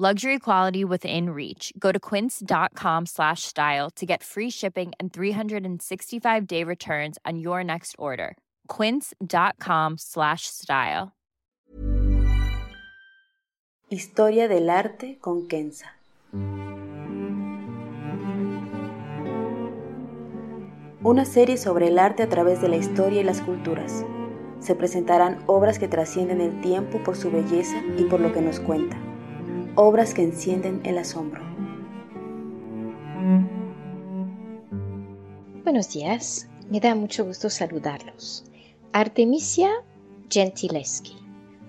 Luxury quality within reach. Go to quince.com slash style to get free shipping and 365-day returns on your next order. quince.com slash style. Historia del arte con Kenza. Una serie sobre el arte a través de la historia y las culturas. Se presentarán obras que trascienden el tiempo por su belleza y por lo que nos cuenta obras que encienden el asombro. Buenos días, me da mucho gusto saludarlos. Artemisia Gentileschi,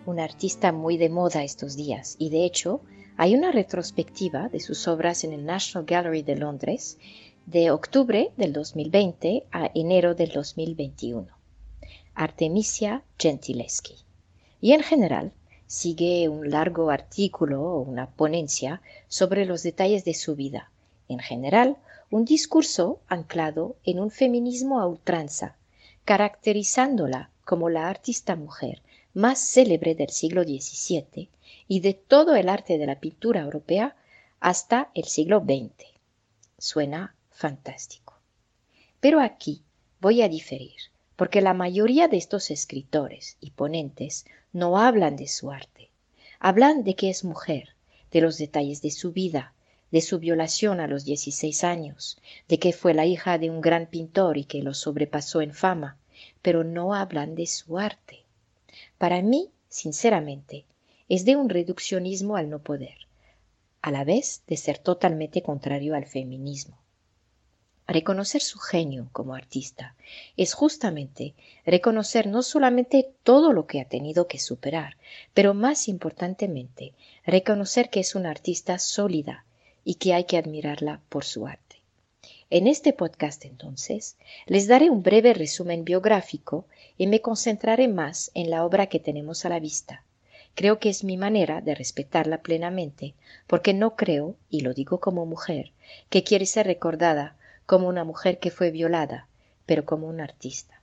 una artista muy de moda estos días y de hecho hay una retrospectiva de sus obras en el National Gallery de Londres de octubre del 2020 a enero del 2021. Artemisia Gentileschi. Y en general, sigue un largo artículo o una ponencia sobre los detalles de su vida, en general un discurso anclado en un feminismo a ultranza, caracterizándola como la artista mujer más célebre del siglo XVII y de todo el arte de la pintura europea hasta el siglo XX. Suena fantástico. Pero aquí voy a diferir, porque la mayoría de estos escritores y ponentes no hablan de su arte. Hablan de que es mujer, de los detalles de su vida, de su violación a los 16 años, de que fue la hija de un gran pintor y que lo sobrepasó en fama, pero no hablan de su arte. Para mí, sinceramente, es de un reduccionismo al no poder, a la vez de ser totalmente contrario al feminismo. Reconocer su genio como artista es justamente reconocer no solamente todo lo que ha tenido que superar, pero más importantemente, reconocer que es una artista sólida y que hay que admirarla por su arte. En este podcast entonces les daré un breve resumen biográfico y me concentraré más en la obra que tenemos a la vista. Creo que es mi manera de respetarla plenamente, porque no creo, y lo digo como mujer, que quiere ser recordada como una mujer que fue violada, pero como una artista.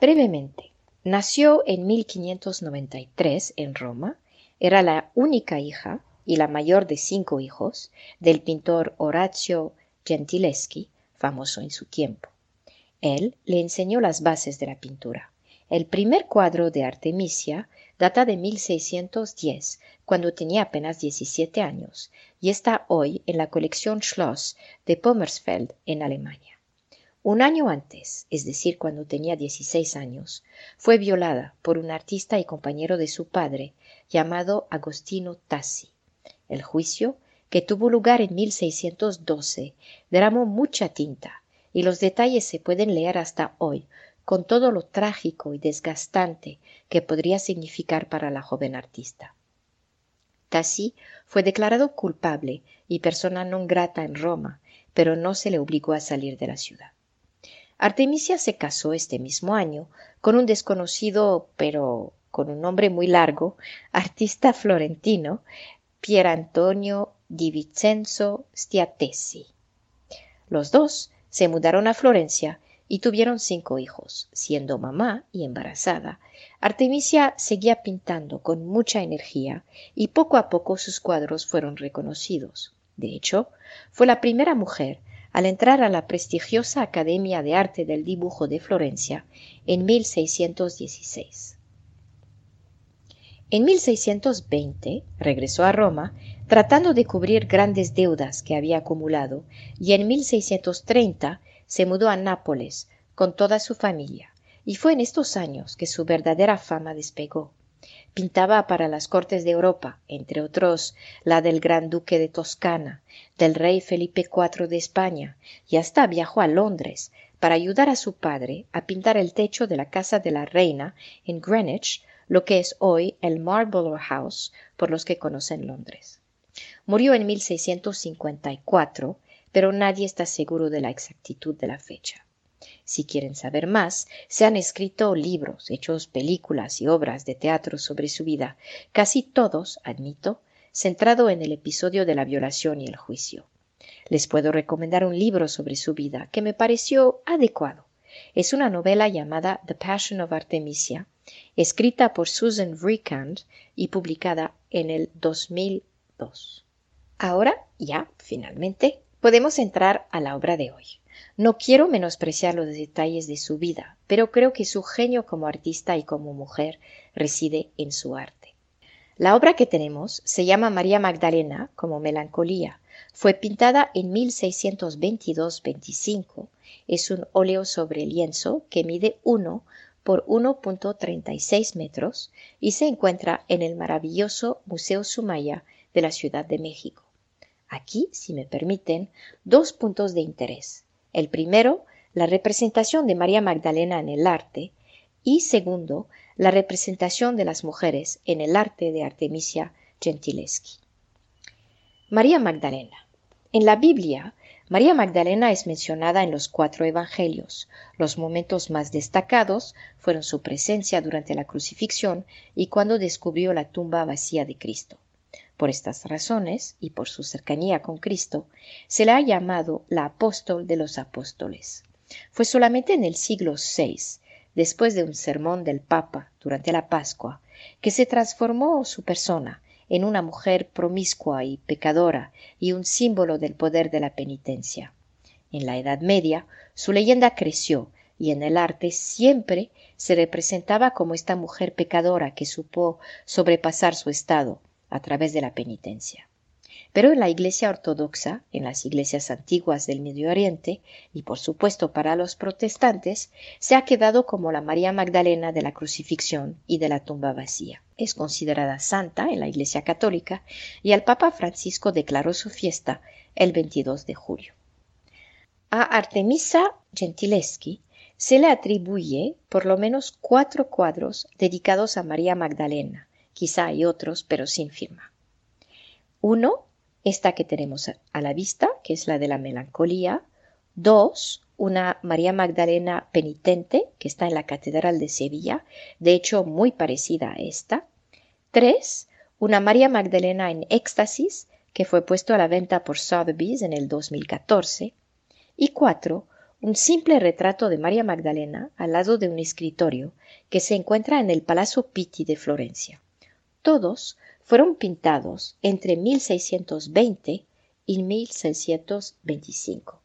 Brevemente, nació en 1593 en Roma, era la única hija y la mayor de cinco hijos del pintor Orazio Gentileschi, famoso en su tiempo. Él le enseñó las bases de la pintura. El primer cuadro de Artemisia data de 1610, cuando tenía apenas 17 años, y está hoy en la colección Schloss de Pommersfeld en Alemania. Un año antes, es decir, cuando tenía 16 años, fue violada por un artista y compañero de su padre llamado Agostino Tassi. El juicio, que tuvo lugar en 1612, derramó mucha tinta y los detalles se pueden leer hasta hoy, con todo lo trágico y desgastante que podría significar para la joven artista. Tassi fue declarado culpable y persona non grata en Roma, pero no se le obligó a salir de la ciudad. Artemisia se casó este mismo año con un desconocido, pero con un nombre muy largo, artista florentino, Pier Antonio di Vincenzo Stiatesi. Los dos se mudaron a Florencia y tuvieron cinco hijos. Siendo mamá y embarazada, Artemisia seguía pintando con mucha energía y poco a poco sus cuadros fueron reconocidos. De hecho, fue la primera mujer al entrar a la prestigiosa Academia de Arte del Dibujo de Florencia en 1616. En 1620 regresó a Roma tratando de cubrir grandes deudas que había acumulado y en 1630 se mudó a Nápoles con toda su familia, y fue en estos años que su verdadera fama despegó. Pintaba para las cortes de Europa, entre otros la del Gran Duque de Toscana, del rey Felipe IV de España, y hasta viajó a Londres para ayudar a su padre a pintar el techo de la casa de la reina en Greenwich, lo que es hoy el Marlborough House, por los que conocen Londres. Murió en 1654, pero nadie está seguro de la exactitud de la fecha. Si quieren saber más, se han escrito libros, hechos películas y obras de teatro sobre su vida, casi todos, admito, centrado en el episodio de la violación y el juicio. Les puedo recomendar un libro sobre su vida que me pareció adecuado. Es una novela llamada The Passion of Artemisia, escrita por Susan Vrikand y publicada en el 2002. Ahora, ya, finalmente, podemos entrar a la obra de hoy. No quiero menospreciar los detalles de su vida, pero creo que su genio como artista y como mujer reside en su arte. La obra que tenemos se llama María Magdalena como Melancolía. Fue pintada en 1622-25. Es un óleo sobre lienzo que mide 1 por 1.36 metros y se encuentra en el maravilloso Museo Sumaya de la Ciudad de México. Aquí, si me permiten, dos puntos de interés. El primero, la representación de María Magdalena en el arte y segundo, la representación de las mujeres en el arte de Artemisia Gentileschi. María Magdalena. En la Biblia, María Magdalena es mencionada en los cuatro evangelios. Los momentos más destacados fueron su presencia durante la crucifixión y cuando descubrió la tumba vacía de Cristo. Por estas razones, y por su cercanía con Cristo, se la ha llamado la apóstol de los apóstoles. Fue solamente en el siglo VI, después de un sermón del Papa durante la Pascua, que se transformó su persona en una mujer promiscua y pecadora y un símbolo del poder de la penitencia. En la Edad Media, su leyenda creció y en el arte siempre se representaba como esta mujer pecadora que supo sobrepasar su estado a través de la penitencia. Pero en la Iglesia ortodoxa, en las iglesias antiguas del Medio Oriente, y por supuesto para los protestantes, se ha quedado como la María Magdalena de la crucifixión y de la tumba vacía. Es considerada santa en la Iglesia católica y el Papa Francisco declaró su fiesta el 22 de julio. A Artemisa Gentileschi se le atribuye por lo menos cuatro cuadros dedicados a María Magdalena, quizá hay otros, pero sin firma. Uno, esta que tenemos a la vista, que es la de la melancolía. Dos, una María Magdalena penitente, que está en la Catedral de Sevilla, de hecho muy parecida a esta. Tres, una María Magdalena en éxtasis, que fue puesto a la venta por Sotheby's en el 2014. Y cuatro, un simple retrato de María Magdalena al lado de un escritorio que se encuentra en el Palazzo Pitti de Florencia. Todos fueron pintados entre 1620 y 1625.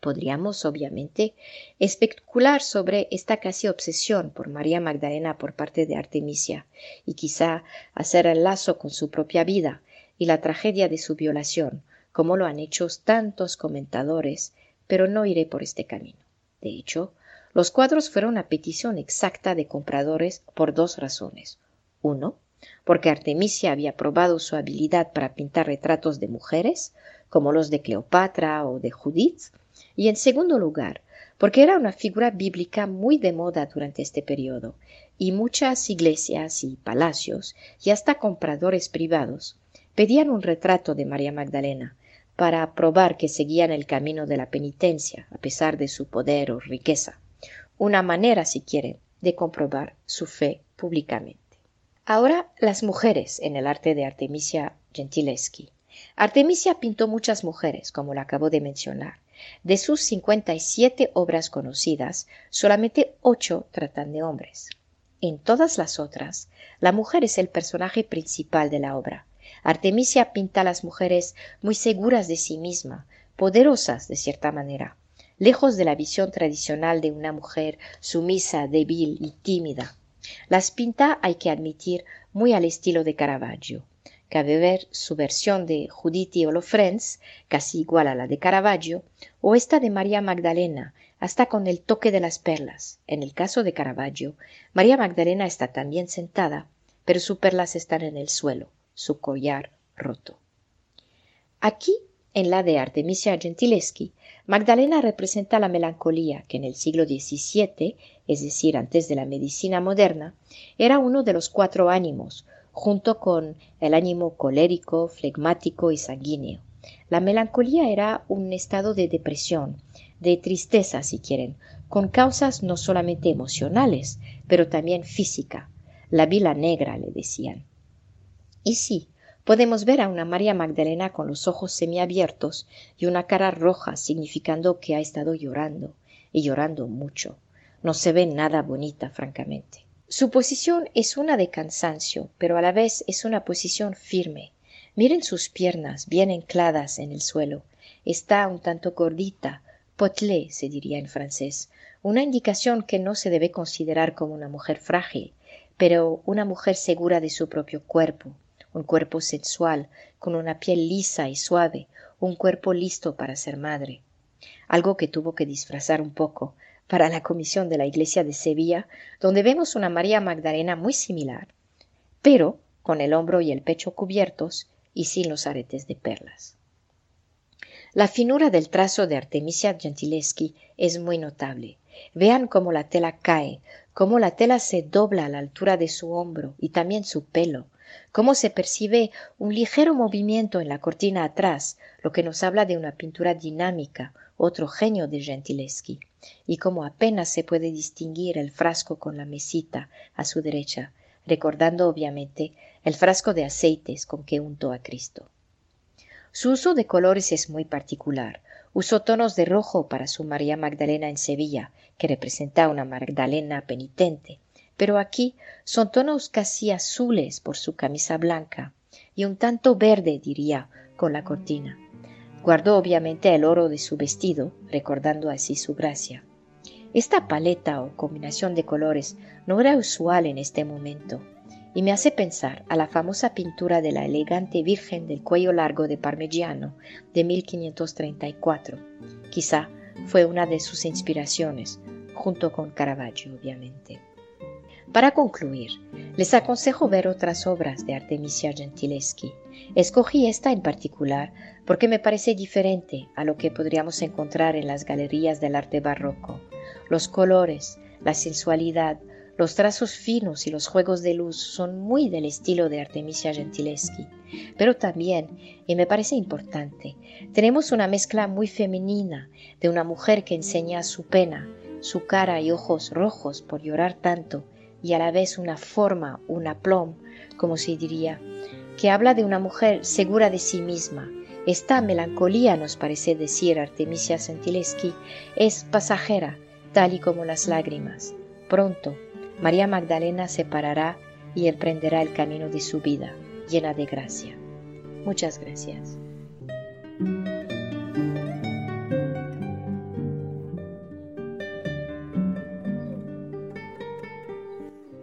Podríamos, obviamente, especular sobre esta casi obsesión por María Magdalena por parte de Artemisia y quizá hacer el lazo con su propia vida y la tragedia de su violación, como lo han hecho tantos comentadores, pero no iré por este camino. De hecho, los cuadros fueron a petición exacta de compradores por dos razones. Uno, porque Artemisia había probado su habilidad para pintar retratos de mujeres, como los de Cleopatra o de Judith, y en segundo lugar, porque era una figura bíblica muy de moda durante este periodo, y muchas iglesias y palacios, y hasta compradores privados, pedían un retrato de María Magdalena, para probar que seguían el camino de la penitencia, a pesar de su poder o riqueza. Una manera, si quieren, de comprobar su fe públicamente. Ahora las mujeres en el arte de Artemisia Gentileschi. Artemisia pintó muchas mujeres, como lo acabo de mencionar. De sus 57 obras conocidas, solamente 8 tratan de hombres. En todas las otras, la mujer es el personaje principal de la obra. Artemisia pinta a las mujeres muy seguras de sí misma, poderosas de cierta manera, lejos de la visión tradicional de una mujer sumisa, débil y tímida. Las pinta, hay que admitir, muy al estilo de Caravaggio. Cabe ver su versión de Judith y Olofrens, casi igual a la de Caravaggio, o esta de María Magdalena, hasta con el toque de las perlas. En el caso de Caravaggio, María Magdalena está también sentada, pero sus perlas están en el suelo, su collar roto. Aquí, en la de Artemisia Gentileschi, Magdalena representa la melancolía que en el siglo XVII, es decir, antes de la medicina moderna, era uno de los cuatro ánimos, junto con el ánimo colérico, flegmático y sanguíneo. La melancolía era un estado de depresión, de tristeza si quieren, con causas no solamente emocionales, pero también física. La vila negra le decían. Y sí, podemos ver a una María Magdalena con los ojos semiabiertos y una cara roja, significando que ha estado llorando, y llorando mucho. No se ve nada bonita, francamente. Su posición es una de cansancio, pero a la vez es una posición firme. Miren sus piernas bien ancladas en el suelo. Está un tanto gordita, potelé se diría en francés, una indicación que no se debe considerar como una mujer frágil, pero una mujer segura de su propio cuerpo, un cuerpo sensual, con una piel lisa y suave, un cuerpo listo para ser madre. Algo que tuvo que disfrazar un poco para la comisión de la iglesia de Sevilla, donde vemos una María Magdalena muy similar, pero con el hombro y el pecho cubiertos y sin los aretes de perlas. La finura del trazo de Artemisia Gentileschi es muy notable. Vean cómo la tela cae, cómo la tela se dobla a la altura de su hombro y también su pelo, cómo se percibe un ligero movimiento en la cortina atrás, lo que nos habla de una pintura dinámica, otro genio de Gentileschi, y cómo apenas se puede distinguir el frasco con la mesita a su derecha, recordando obviamente el frasco de aceites con que untó a Cristo. Su uso de colores es muy particular. Usó tonos de rojo para su María Magdalena en Sevilla, que representa a una Magdalena penitente, pero aquí son tonos casi azules por su camisa blanca y un tanto verde, diría, con la cortina. Guardó obviamente el oro de su vestido, recordando así su gracia. Esta paleta o combinación de colores no era usual en este momento y me hace pensar a la famosa pintura de la elegante Virgen del cuello largo de Parmigiano de 1534. Quizá fue una de sus inspiraciones, junto con Caravaggio, obviamente. Para concluir, les aconsejo ver otras obras de Artemisia Gentileschi. Escogí esta en particular porque me parece diferente a lo que podríamos encontrar en las galerías del arte barroco. Los colores, la sensualidad, los trazos finos y los juegos de luz son muy del estilo de Artemisia Gentileschi, pero también, y me parece importante, tenemos una mezcla muy femenina de una mujer que enseña su pena, su cara y ojos rojos por llorar tanto, y a la vez una forma, un aplom, como se diría, que habla de una mujer segura de sí misma. Esta melancolía, nos parece decir Artemisia Gentileschi, es pasajera, tal y como las lágrimas. Pronto, María Magdalena se parará y emprenderá el camino de su vida, llena de gracia. Muchas gracias.